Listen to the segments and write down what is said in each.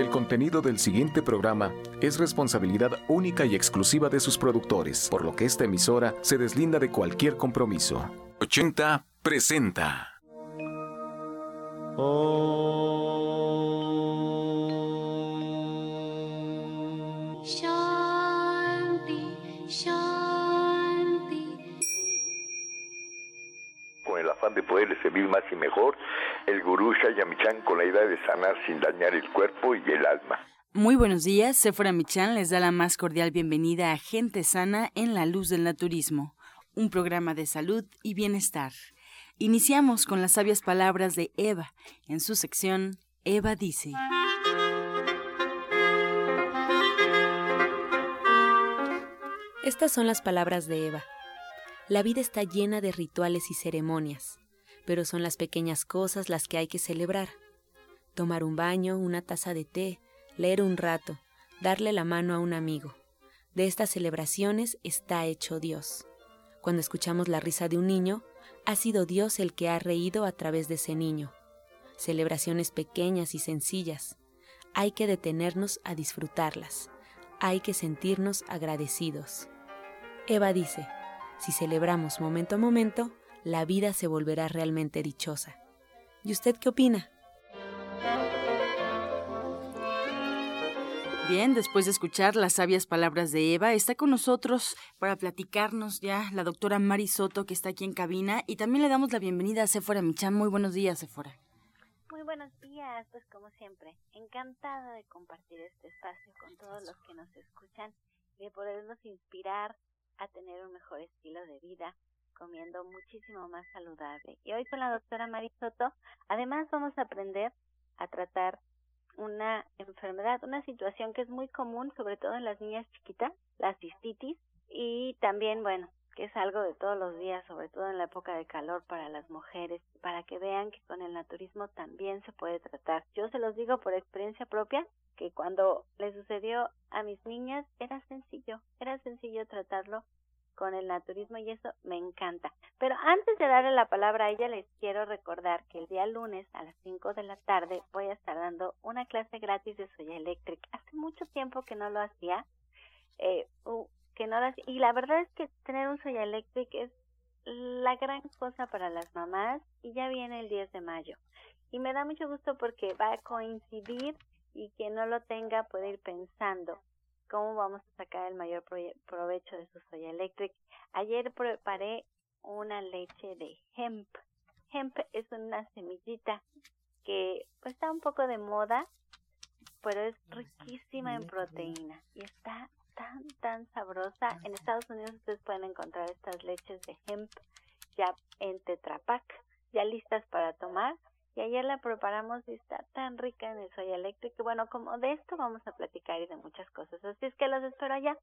El contenido del siguiente programa es responsabilidad única y exclusiva de sus productores, por lo que esta emisora se deslinda de cualquier compromiso. 80 presenta. Con el afán de poderle servir más y mejor, el gurú Shayamichan con la idea de sanar sin dañar el cuerpo y el alma. Muy buenos días, Sephora Michan les da la más cordial bienvenida a Gente Sana en la Luz del Naturismo, un programa de salud y bienestar. Iniciamos con las sabias palabras de Eva en su sección Eva dice. Estas son las palabras de Eva. La vida está llena de rituales y ceremonias, pero son las pequeñas cosas las que hay que celebrar. Tomar un baño, una taza de té, leer un rato, darle la mano a un amigo. De estas celebraciones está hecho Dios. Cuando escuchamos la risa de un niño, ha sido Dios el que ha reído a través de ese niño. Celebraciones pequeñas y sencillas. Hay que detenernos a disfrutarlas. Hay que sentirnos agradecidos. Eva dice, si celebramos momento a momento, la vida se volverá realmente dichosa. ¿Y usted qué opina? Bien, después de escuchar las sabias palabras de Eva, está con nosotros para platicarnos ya la doctora Mari Soto, que está aquí en cabina, y también le damos la bienvenida a Sephora Michan. Muy buenos días, Sephora. Muy buenos días, pues como siempre, encantada de compartir este espacio con todos los que nos escuchan y de podernos inspirar a tener un mejor estilo de vida, comiendo muchísimo más saludable. Y hoy con la doctora Mari Soto, además vamos a aprender a tratar una enfermedad, una situación que es muy común, sobre todo en las niñas chiquitas, la cistitis, y también, bueno, que es algo de todos los días, sobre todo en la época de calor para las mujeres, para que vean que con el naturismo también se puede tratar. Yo se los digo por experiencia propia, que cuando le sucedió a mis niñas era sencillo, era sencillo tratarlo con el naturismo y eso me encanta. Pero antes de darle la palabra a ella, les quiero recordar que el día lunes a las 5 de la tarde voy a estar dando una clase gratis de Soya Electric. Hace mucho tiempo que no lo hacía, eh, que no lo y la verdad es que tener un Soya Electric es la gran cosa para las mamás y ya viene el 10 de mayo. Y me da mucho gusto porque va a coincidir y quien no lo tenga puede ir pensando cómo vamos a sacar el mayor provecho de su soya electric. Ayer preparé una leche de hemp. Hemp es una semillita que pues, está un poco de moda, pero es riquísima en proteína y está tan, tan sabrosa. En Estados Unidos ustedes pueden encontrar estas leches de hemp ya en Tetrapac, ya listas para tomar y ayer la preparamos y está tan rica en el soya eléctrico. Bueno, como de esto vamos a platicar y de muchas cosas. Así es que los espero allá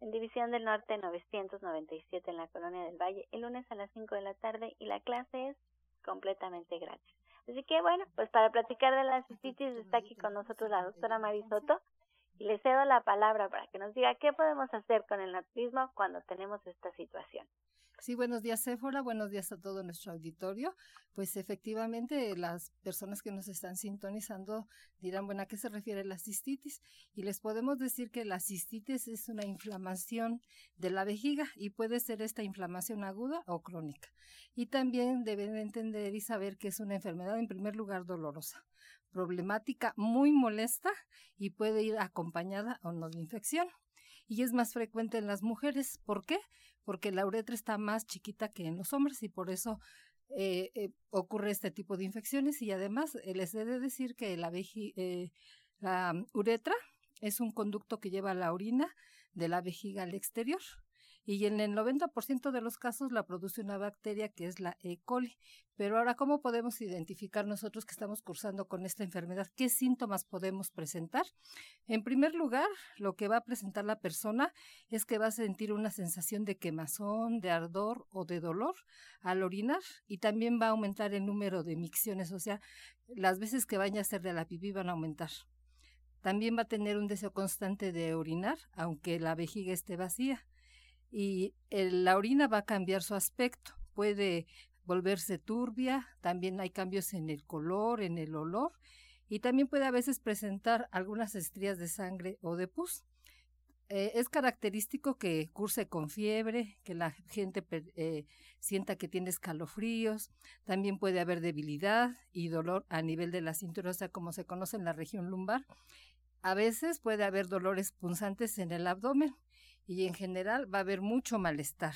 en División del Norte 997 en la Colonia del Valle el lunes a las 5 de la tarde y la clase es completamente gratis. Así que bueno, pues para platicar de las cistitis está aquí con nosotros la doctora Marisoto y le cedo la palabra para que nos diga qué podemos hacer con el naturismo cuando tenemos esta situación. Sí, buenos días, Sephora. Buenos días a todo nuestro auditorio. Pues efectivamente, las personas que nos están sintonizando dirán, bueno, ¿a qué se refiere la cistitis? Y les podemos decir que la cistitis es una inflamación de la vejiga y puede ser esta inflamación aguda o crónica. Y también deben entender y saber que es una enfermedad, en primer lugar, dolorosa problemática muy molesta y puede ir acompañada o no de infección y es más frecuente en las mujeres. ¿Por qué? Porque la uretra está más chiquita que en los hombres y por eso eh, eh, ocurre este tipo de infecciones y además eh, les he de decir que la, la uretra es un conducto que lleva la orina de la vejiga al exterior y en el 90% de los casos la produce una bacteria que es la E. coli. Pero ahora, ¿cómo podemos identificar nosotros que estamos cursando con esta enfermedad? ¿Qué síntomas podemos presentar? En primer lugar, lo que va a presentar la persona es que va a sentir una sensación de quemazón, de ardor o de dolor al orinar y también va a aumentar el número de micciones, o sea, las veces que vaya a hacer de la pipí van a aumentar. También va a tener un deseo constante de orinar, aunque la vejiga esté vacía y la orina va a cambiar su aspecto. Puede volverse turbia, también hay cambios en el color, en el olor y también puede a veces presentar algunas estrías de sangre o de pus. Eh, es característico que curse con fiebre, que la gente eh, sienta que tiene escalofríos, también puede haber debilidad y dolor a nivel de la cintura, o sea, como se conoce en la región lumbar. A veces puede haber dolores punzantes en el abdomen y en general va a haber mucho malestar.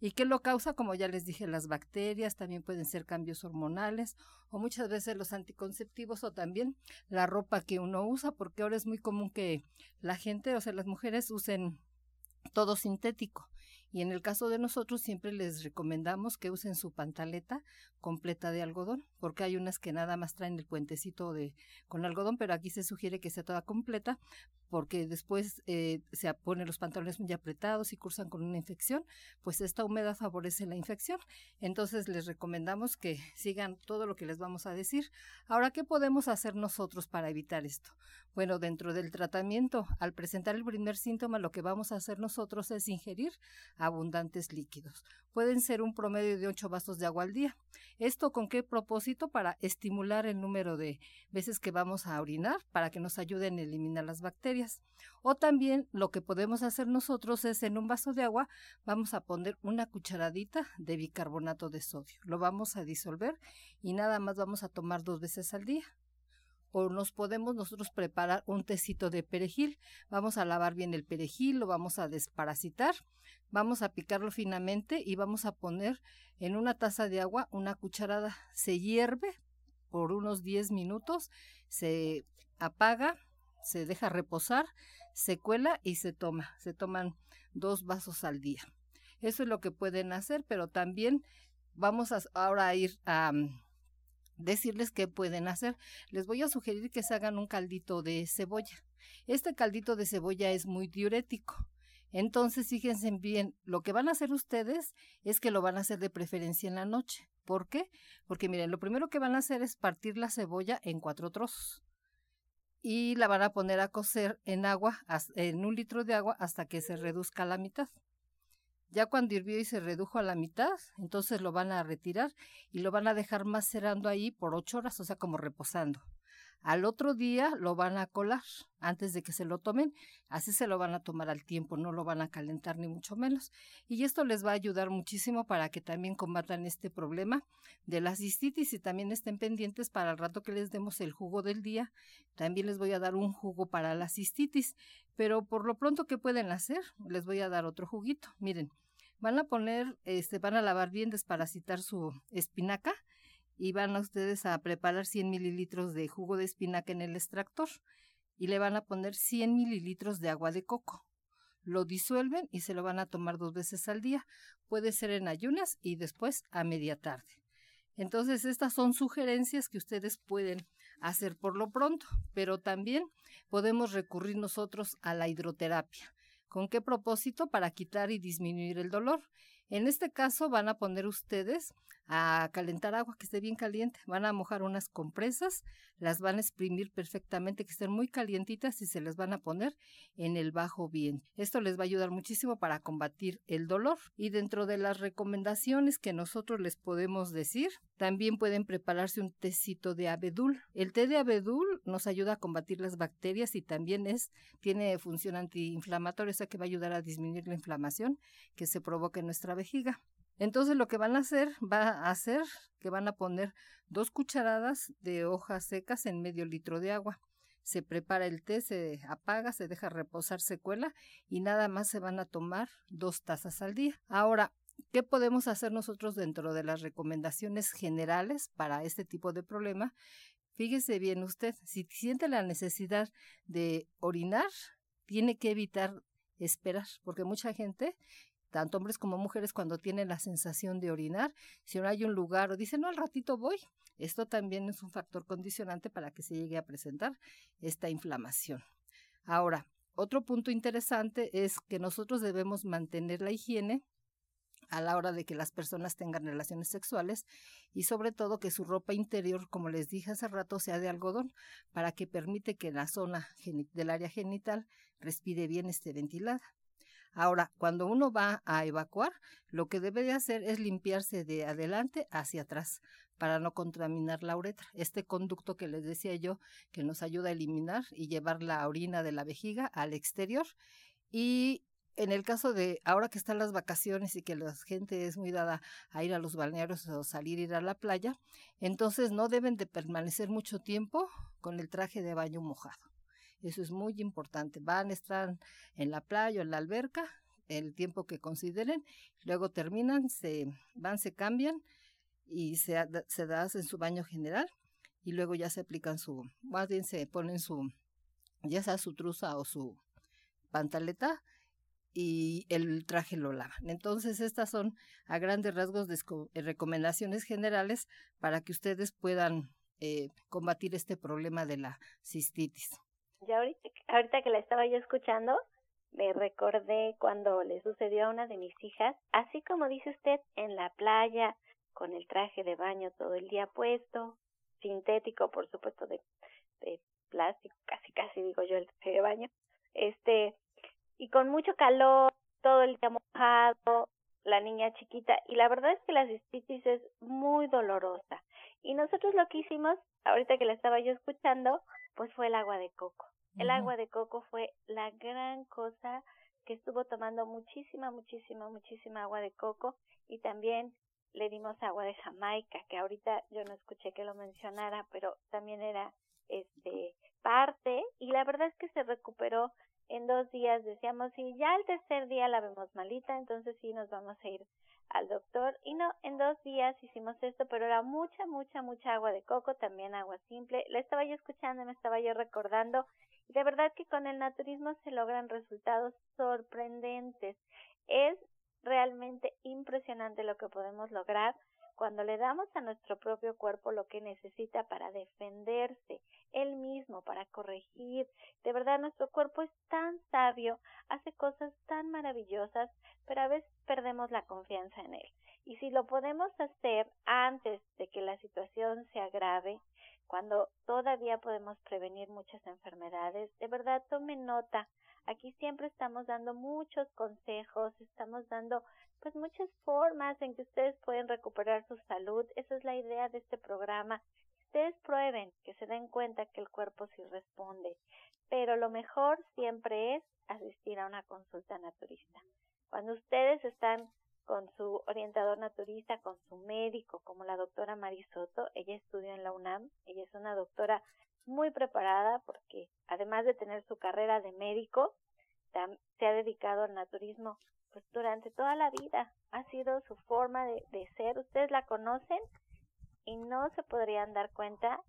¿Y qué lo causa? Como ya les dije, las bacterias, también pueden ser cambios hormonales o muchas veces los anticonceptivos o también la ropa que uno usa, porque ahora es muy común que la gente, o sea, las mujeres usen todo sintético. Y en el caso de nosotros siempre les recomendamos que usen su pantaleta completa de algodón, porque hay unas que nada más traen el puentecito de con algodón, pero aquí se sugiere que sea toda completa porque después eh, se ponen los pantalones muy apretados y cursan con una infección, pues esta humedad favorece la infección. Entonces les recomendamos que sigan todo lo que les vamos a decir. Ahora, ¿qué podemos hacer nosotros para evitar esto? Bueno, dentro del tratamiento, al presentar el primer síntoma, lo que vamos a hacer nosotros es ingerir abundantes líquidos. Pueden ser un promedio de 8 vasos de agua al día. ¿Esto con qué propósito? Para estimular el número de veces que vamos a orinar, para que nos ayuden a eliminar las bacterias. O también lo que podemos hacer nosotros es en un vaso de agua vamos a poner una cucharadita de bicarbonato de sodio. Lo vamos a disolver y nada más vamos a tomar dos veces al día o nos podemos nosotros preparar un tecito de perejil. Vamos a lavar bien el perejil, lo vamos a desparasitar, vamos a picarlo finamente y vamos a poner en una taza de agua una cucharada. Se hierve por unos 10 minutos, se apaga, se deja reposar, se cuela y se toma. Se toman dos vasos al día. Eso es lo que pueden hacer, pero también vamos a ahora a ir a decirles qué pueden hacer. Les voy a sugerir que se hagan un caldito de cebolla. Este caldito de cebolla es muy diurético. Entonces, fíjense bien, lo que van a hacer ustedes es que lo van a hacer de preferencia en la noche. ¿Por qué? Porque miren, lo primero que van a hacer es partir la cebolla en cuatro trozos y la van a poner a cocer en agua, en un litro de agua, hasta que se reduzca a la mitad. Ya cuando hirvió y se redujo a la mitad, entonces lo van a retirar y lo van a dejar macerando ahí por ocho horas, o sea, como reposando. Al otro día lo van a colar antes de que se lo tomen, así se lo van a tomar al tiempo, no lo van a calentar ni mucho menos. Y esto les va a ayudar muchísimo para que también combatan este problema de la cistitis y también estén pendientes para el rato que les demos el jugo del día. También les voy a dar un jugo para la cistitis, pero por lo pronto, ¿qué pueden hacer? Les voy a dar otro juguito. Miren, van a poner, este, van a lavar bien, desparasitar su espinaca y van a ustedes a preparar 100 mililitros de jugo de espinaca en el extractor y le van a poner 100 mililitros de agua de coco. Lo disuelven y se lo van a tomar dos veces al día. Puede ser en ayunas y después a media tarde. Entonces, estas son sugerencias que ustedes pueden hacer por lo pronto, pero también podemos recurrir nosotros a la hidroterapia. ¿Con qué propósito? Para quitar y disminuir el dolor. En este caso van a poner ustedes a calentar agua que esté bien caliente, van a mojar unas compresas, las van a exprimir perfectamente que estén muy calientitas y se les van a poner en el bajo bien. Esto les va a ayudar muchísimo para combatir el dolor y dentro de las recomendaciones que nosotros les podemos decir, también pueden prepararse un tecito de abedul. El té de abedul nos ayuda a combatir las bacterias y también es tiene función antiinflamatoria, o sea que va a ayudar a disminuir la inflamación que se provoca en nuestra vejiga. Entonces lo que van a hacer, va a hacer que van a poner dos cucharadas de hojas secas en medio litro de agua. Se prepara el té, se apaga, se deja reposar, se cuela y nada más se van a tomar dos tazas al día. Ahora, ¿qué podemos hacer nosotros dentro de las recomendaciones generales para este tipo de problema? Fíjese bien usted, si siente la necesidad de orinar, tiene que evitar esperar, porque mucha gente tanto hombres como mujeres, cuando tienen la sensación de orinar, si no hay un lugar o dicen, no, al ratito voy, esto también es un factor condicionante para que se llegue a presentar esta inflamación. Ahora, otro punto interesante es que nosotros debemos mantener la higiene a la hora de que las personas tengan relaciones sexuales y sobre todo que su ropa interior, como les dije hace rato, sea de algodón para que permite que la zona del área genital respire bien, esté ventilada. Ahora, cuando uno va a evacuar, lo que debe de hacer es limpiarse de adelante hacia atrás para no contaminar la uretra. Este conducto que les decía yo, que nos ayuda a eliminar y llevar la orina de la vejiga al exterior. Y en el caso de ahora que están las vacaciones y que la gente es muy dada a ir a los balnearios o salir ir a la playa, entonces no deben de permanecer mucho tiempo con el traje de baño mojado. Eso es muy importante. Van, a estar en la playa o en la alberca el tiempo que consideren, luego terminan, se van, se cambian y se, se hacen su baño general y luego ya se aplican su, más bien se ponen su, ya sea su truza o su pantaleta y el traje lo lavan. Entonces, estas son a grandes rasgos eh, recomendaciones generales para que ustedes puedan eh, combatir este problema de la cistitis. Ya ahorita, ahorita que la estaba yo escuchando, me recordé cuando le sucedió a una de mis hijas, así como dice usted, en la playa, con el traje de baño todo el día puesto, sintético, por supuesto, de, de plástico, casi casi digo yo el traje de baño, este, y con mucho calor, todo el día mojado, la niña chiquita, y la verdad es que la cistitis es muy dolorosa. Y nosotros lo que hicimos, ahorita que la estaba yo escuchando, pues fue el agua de coco. El agua de coco fue la gran cosa que estuvo tomando muchísima, muchísima, muchísima agua de coco y también le dimos agua de Jamaica, que ahorita yo no escuché que lo mencionara, pero también era este parte y la verdad es que se recuperó en dos días decíamos, si ya el tercer día la vemos malita, entonces sí nos vamos a ir al doctor. Y no, en dos días hicimos esto, pero era mucha, mucha, mucha agua de coco, también agua simple. La estaba yo escuchando, me estaba yo recordando. Y de verdad que con el naturismo se logran resultados sorprendentes. Es realmente impresionante lo que podemos lograr cuando le damos a nuestro propio cuerpo lo que necesita para defenderse, él mismo, para corregir. De verdad, nuestro cuerpo es tan sabio, hace cosas tan maravillosas, pero a veces perdemos la confianza en él. Y si lo podemos hacer antes de que la situación se agrave, cuando todavía podemos prevenir muchas enfermedades, de verdad tome nota. Aquí siempre estamos dando muchos consejos, estamos dando pues muchas formas en que ustedes pueden recuperar su salud. Esa es la idea de este programa. Ustedes prueben, que se den cuenta que el cuerpo sí responde. Pero lo mejor siempre es asistir a una consulta naturista. Cuando ustedes están con su orientador naturista, con su médico, como la doctora Marisoto, ella estudió en la UNAM, ella es una doctora muy preparada porque además de tener su carrera de médico, se ha dedicado al naturismo pues durante toda la vida ha sido su forma de, de ser. Ustedes la conocen y no se podrían dar cuenta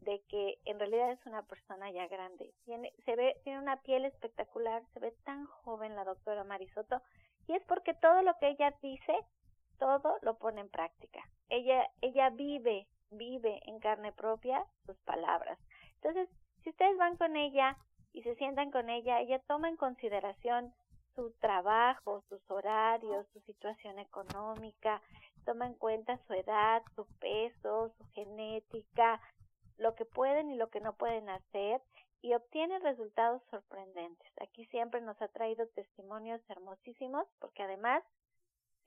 de que en realidad es una persona ya grande. Tiene, se ve, tiene una piel espectacular, se ve tan joven la doctora Marisoto, y es porque todo lo que ella dice, todo lo pone en práctica. Ella, ella vive, vive en carne propia sus palabras. Entonces, si ustedes van con ella y se sientan con ella, ella toma en consideración su trabajo, sus horarios, su situación económica, toma en cuenta su edad, su peso, su genética, lo que pueden y lo que no pueden hacer y obtiene resultados sorprendentes. Aquí siempre nos ha traído testimonios hermosísimos porque además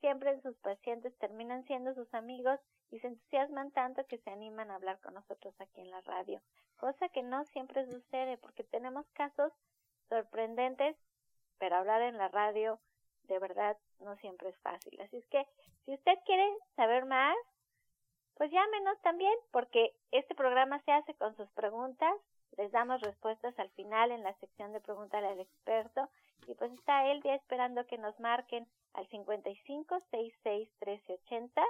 siempre sus pacientes terminan siendo sus amigos y se entusiasman tanto que se animan a hablar con nosotros aquí en la radio, cosa que no siempre sucede porque tenemos casos sorprendentes pero hablar en la radio de verdad no siempre es fácil. Así es que si usted quiere saber más, pues llámenos también, porque este programa se hace con sus preguntas. Les damos respuestas al final en la sección de Pregúntale al experto. Y pues está ya esperando que nos marquen al 55 66 1380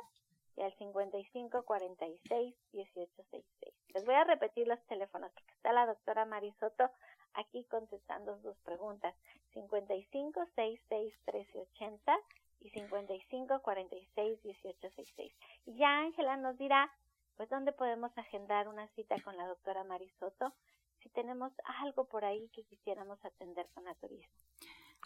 y al 55 46 1866. Les voy a repetir los teléfonos porque está la doctora Marisoto aquí contestando sus preguntas. 55 66 13 80 y 55 46 18 66. Y ya Ángela nos dirá, pues, dónde podemos agendar una cita con la doctora Marisoto si tenemos algo por ahí que quisiéramos atender con naturismo.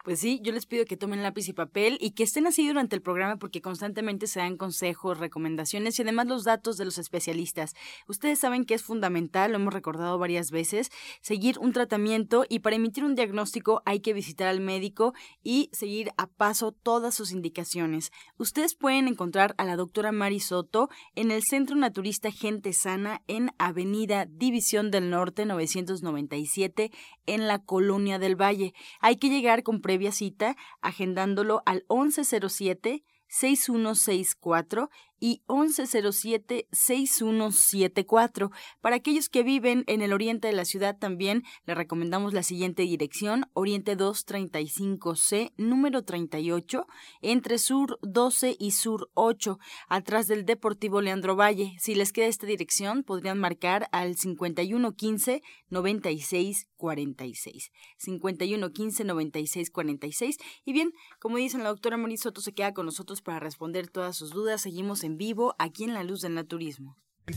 Pues sí, yo les pido que tomen lápiz y papel y que estén así durante el programa porque constantemente se dan consejos, recomendaciones y además los datos de los especialistas. Ustedes saben que es fundamental, lo hemos recordado varias veces, seguir un tratamiento y para emitir un diagnóstico hay que visitar al médico y seguir a paso todas sus indicaciones. Ustedes pueden encontrar a la doctora Mari Soto en el Centro Naturista Gente Sana en Avenida División del Norte 997 en la Colonia del Valle. Hay que llegar con previa cita agendándolo al 1107 6164 y 1107-6174. Para aquellos que viven en el oriente de la ciudad también le recomendamos la siguiente dirección, Oriente 235C, número 38, entre Sur 12 y Sur 8, atrás del Deportivo Leandro Valle. Si les queda esta dirección, podrían marcar al 5115 9646. 5115 9646. Y bien, como dicen, la doctora Morisoto se queda con nosotros para responder todas sus dudas. Seguimos en vivo aquí en La Luz del Naturismo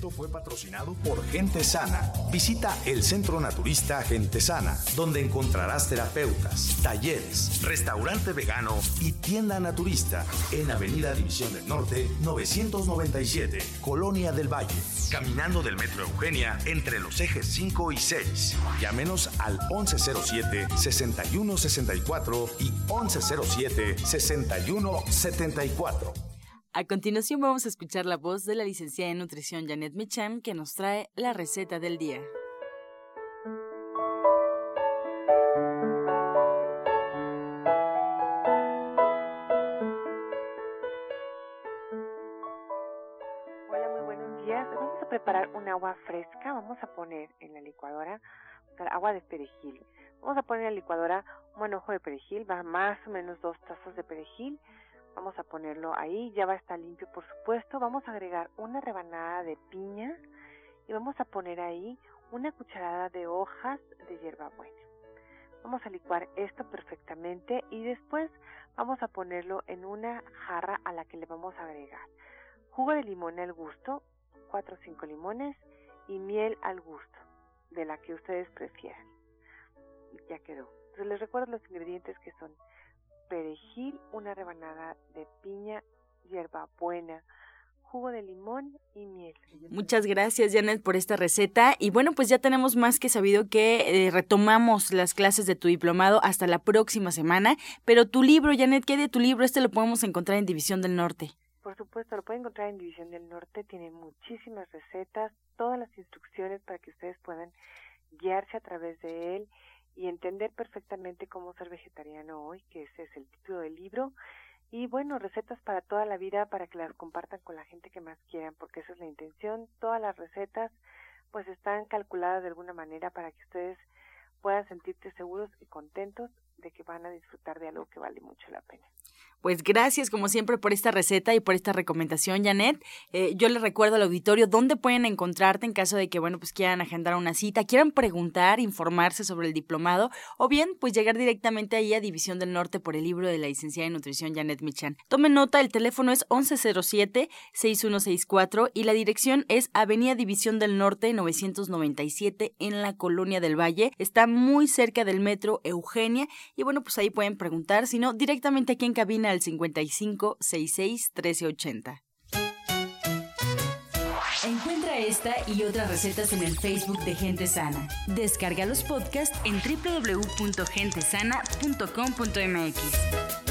fue patrocinado por Gente Sana. Visita el Centro Naturista Gente Sana, donde encontrarás terapeutas, talleres, restaurante vegano y tienda naturista en Avenida División del Norte 997, Colonia del Valle, caminando del Metro Eugenia entre los ejes 5 y 6. Llámenos al 1107-6164 y 1107-6174. A continuación vamos a escuchar la voz de la licenciada en nutrición Janet Michan que nos trae la receta del día. Hola, muy buenos días. Vamos a preparar un agua fresca. Vamos a poner en la licuadora agua de perejil. Vamos a poner en la licuadora un manojo de perejil, va más o menos dos tazas de perejil Vamos a ponerlo ahí, ya va a estar limpio por supuesto. Vamos a agregar una rebanada de piña y vamos a poner ahí una cucharada de hojas de hierbabuena. Vamos a licuar esto perfectamente y después vamos a ponerlo en una jarra a la que le vamos a agregar jugo de limón al gusto, 4 o 5 limones y miel al gusto, de la que ustedes prefieran. Ya quedó. Entonces les recuerdo los ingredientes que son perejil, una rebanada de piña, hierbabuena, jugo de limón y miel. Muchas gracias, Janet, por esta receta. Y bueno, pues ya tenemos más que sabido que eh, retomamos las clases de tu diplomado hasta la próxima semana. Pero tu libro, Janet, ¿qué de tu libro? Este lo podemos encontrar en División del Norte. Por supuesto, lo pueden encontrar en División del Norte. Tiene muchísimas recetas, todas las instrucciones para que ustedes puedan guiarse a través de él y entender perfectamente cómo ser vegetariano hoy, que ese es el título del libro. Y bueno, recetas para toda la vida para que las compartan con la gente que más quieran, porque esa es la intención. Todas las recetas pues están calculadas de alguna manera para que ustedes puedan sentirse seguros y contentos de que van a disfrutar de algo que vale mucho la pena. Pues gracias como siempre por esta receta y por esta recomendación, Janet. Eh, yo les recuerdo al auditorio dónde pueden encontrarte en caso de que, bueno, pues quieran agendar una cita, quieran preguntar, informarse sobre el diplomado o bien, pues llegar directamente ahí a División del Norte por el libro de la licenciada en nutrición Janet Michan. Tomen nota, el teléfono es 1107-6164 y la dirección es Avenida División del Norte 997 en la Colonia del Valle. Está muy cerca del metro Eugenia y bueno, pues ahí pueden preguntar, si no, directamente aquí en cabina al 55 66 1380. Encuentra esta y otras recetas en el Facebook de Gente Sana. Descarga los podcasts en www.gentesana.com.mx.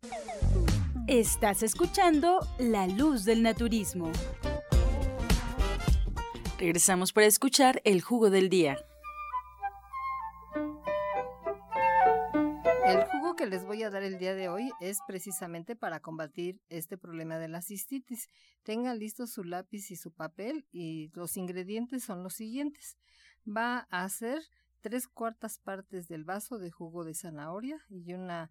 Estás escuchando La Luz del Naturismo. Regresamos para escuchar el jugo del día. El jugo que les voy a dar el día de hoy es precisamente para combatir este problema de la cistitis. Tengan listos su lápiz y su papel y los ingredientes son los siguientes. Va a ser tres cuartas partes del vaso de jugo de zanahoria y una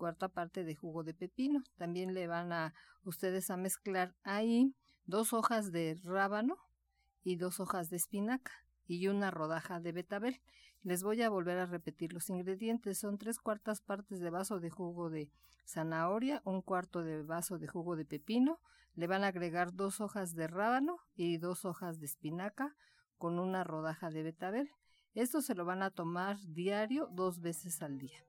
cuarta parte de jugo de pepino. También le van a ustedes a mezclar ahí dos hojas de rábano y dos hojas de espinaca y una rodaja de betabel. Les voy a volver a repetir los ingredientes. Son tres cuartas partes de vaso de jugo de zanahoria, un cuarto de vaso de jugo de pepino. Le van a agregar dos hojas de rábano y dos hojas de espinaca con una rodaja de betabel. Esto se lo van a tomar diario dos veces al día.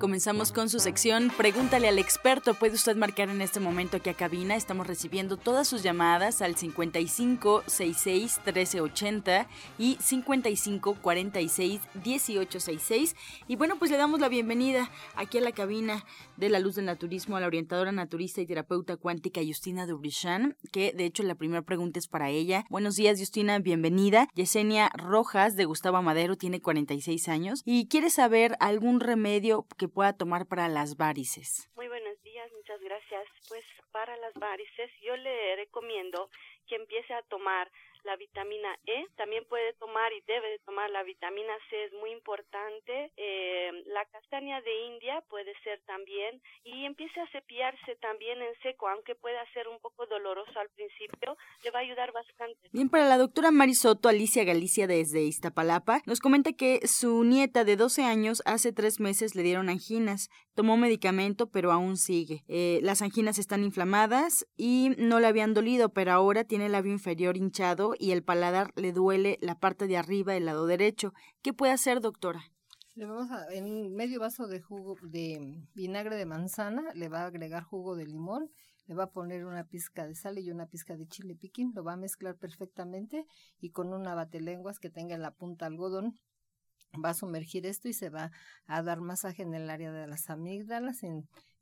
Comenzamos con su sección Pregúntale al experto. Puede usted marcar en este momento aquí a cabina. Estamos recibiendo todas sus llamadas al 55 66 1380 y 55 46 1866. Y bueno, pues le damos la bienvenida aquí a la cabina de la luz del naturismo a la orientadora naturista y terapeuta cuántica Justina Dubrichan, que de hecho la primera pregunta es para ella. Buenos días, Justina, bienvenida. Yesenia Rojas de Gustavo Madero tiene 46 años y quiere saber algún remedio que pueda tomar para las varices? Muy buenos días, muchas gracias. Pues para las varices yo le recomiendo que empiece a tomar la vitamina E, también puede tomar y debe de tomar la vitamina C, es muy importante. Eh, la castaña de India puede ser también y empiece a cepillarse también en seco, aunque pueda ser un poco doloroso al principio, le va a ayudar bastante. Bien, para la doctora Marisoto, Alicia Galicia desde Iztapalapa, nos comenta que su nieta de 12 años hace tres meses le dieron anginas, tomó medicamento pero aún sigue. Eh, las anginas están inflamadas y no le habían dolido, pero ahora tiene el labio inferior hinchado y el paladar le duele la parte de arriba del lado derecho. ¿Qué puede hacer, doctora? Le vamos a, en medio vaso de jugo de vinagre de manzana, le va a agregar jugo de limón, le va a poner una pizca de sal y una pizca de chile piquín, lo va a mezclar perfectamente y con una batelenguas que tenga en la punta algodón va a sumergir esto y se va a dar masaje en el área de las amígdalas,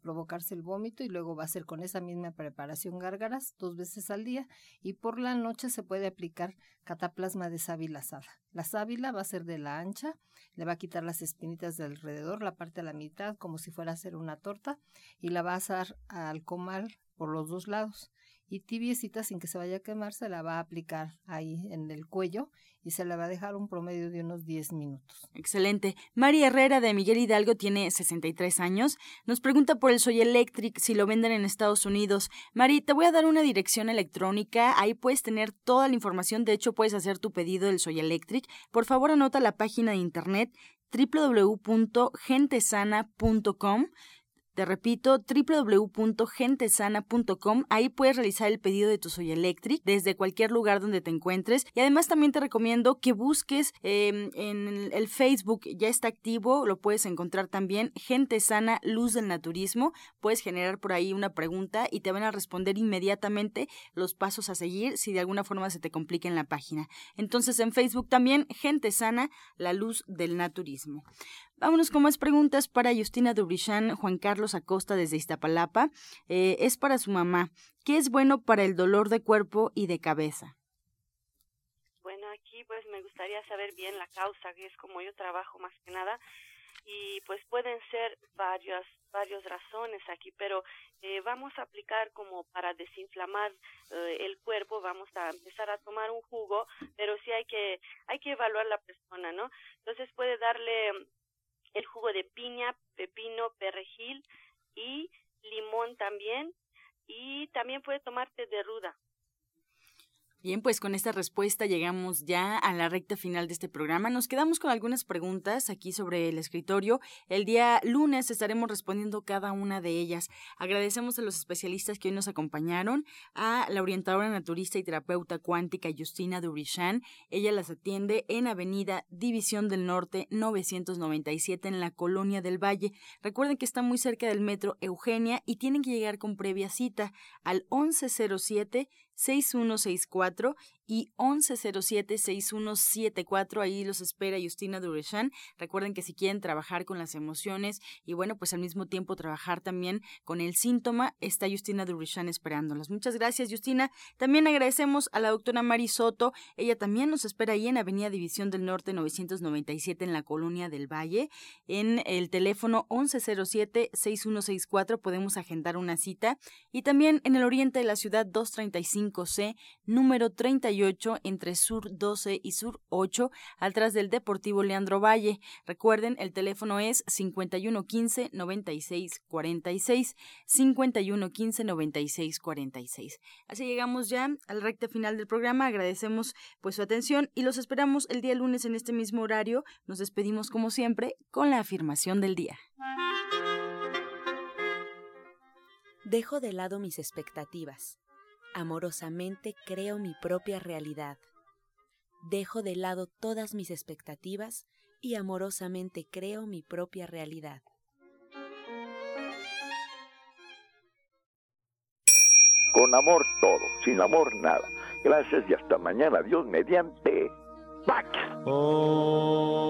provocarse el vómito y luego va a ser con esa misma preparación gárgaras dos veces al día y por la noche se puede aplicar cataplasma de sábila asada. La sábila va a ser de la ancha, le va a quitar las espinitas de alrededor, la parte a la mitad como si fuera a hacer una torta y la va a asar al comal por los dos lados y tibiecita sin que se vaya a quemar se la va a aplicar ahí en el cuello y se la va a dejar un promedio de unos 10 minutos. Excelente. María Herrera de Miguel Hidalgo tiene 63 años. Nos pregunta por el Soy Electric si lo venden en Estados Unidos. Mari, te voy a dar una dirección electrónica. Ahí puedes tener toda la información. De hecho, puedes hacer tu pedido del Soy Electric. Por favor, anota la página de internet www.gentesana.com te repito, www.gentesana.com. Ahí puedes realizar el pedido de tu Soy Electric desde cualquier lugar donde te encuentres. Y además también te recomiendo que busques em, en el Facebook, ya está activo, lo puedes encontrar también, Gente Sana, Luz del Naturismo. Puedes generar por ahí una pregunta y te van a responder inmediatamente los pasos a seguir si de alguna forma se te complica en la página. Entonces en Facebook también, Gente Sana, la Luz del Naturismo. Vámonos con más preguntas para Justina Dubrichan, Juan Carlos Acosta desde Iztapalapa. Eh, es para su mamá. ¿Qué es bueno para el dolor de cuerpo y de cabeza? Bueno, aquí pues me gustaría saber bien la causa, que es como yo trabajo más que nada, y pues pueden ser varias varias razones aquí, pero eh, vamos a aplicar como para desinflamar eh, el cuerpo, vamos a empezar a tomar un jugo, pero sí hay que hay que evaluar la persona, ¿no? Entonces puede darle el jugo de piña, pepino, perejil y limón también. Y también puede tomarte de ruda. Bien, pues con esta respuesta llegamos ya a la recta final de este programa. Nos quedamos con algunas preguntas aquí sobre el escritorio. El día lunes estaremos respondiendo cada una de ellas. Agradecemos a los especialistas que hoy nos acompañaron, a la orientadora naturista y terapeuta cuántica Justina Durishan. Ella las atiende en Avenida División del Norte 997 en la Colonia del Valle. Recuerden que está muy cerca del metro Eugenia y tienen que llegar con previa cita al 1107 6164 y 1107-6174. Ahí los espera Justina Durechan. Recuerden que si quieren trabajar con las emociones y bueno, pues al mismo tiempo trabajar también con el síntoma, está Justina Durechan esperándolas. Muchas gracias, Justina. También agradecemos a la doctora Mari Soto. Ella también nos espera ahí en Avenida División del Norte 997 en la Colonia del Valle. En el teléfono 1107-6164 podemos agendar una cita. Y también en el oriente de la ciudad 235C, número 31 entre Sur 12 y Sur 8, atrás del Deportivo Leandro Valle. Recuerden, el teléfono es 5115 9646 5115 9646. Así llegamos ya al recta final del programa. Agradecemos pues su atención y los esperamos el día lunes en este mismo horario. Nos despedimos como siempre con la afirmación del día. Dejo de lado mis expectativas amorosamente creo mi propia realidad. Dejo de lado todas mis expectativas y amorosamente creo mi propia realidad. Con amor todo, sin amor nada. Gracias y hasta mañana. Dios mediante. ¡Pax! Oh.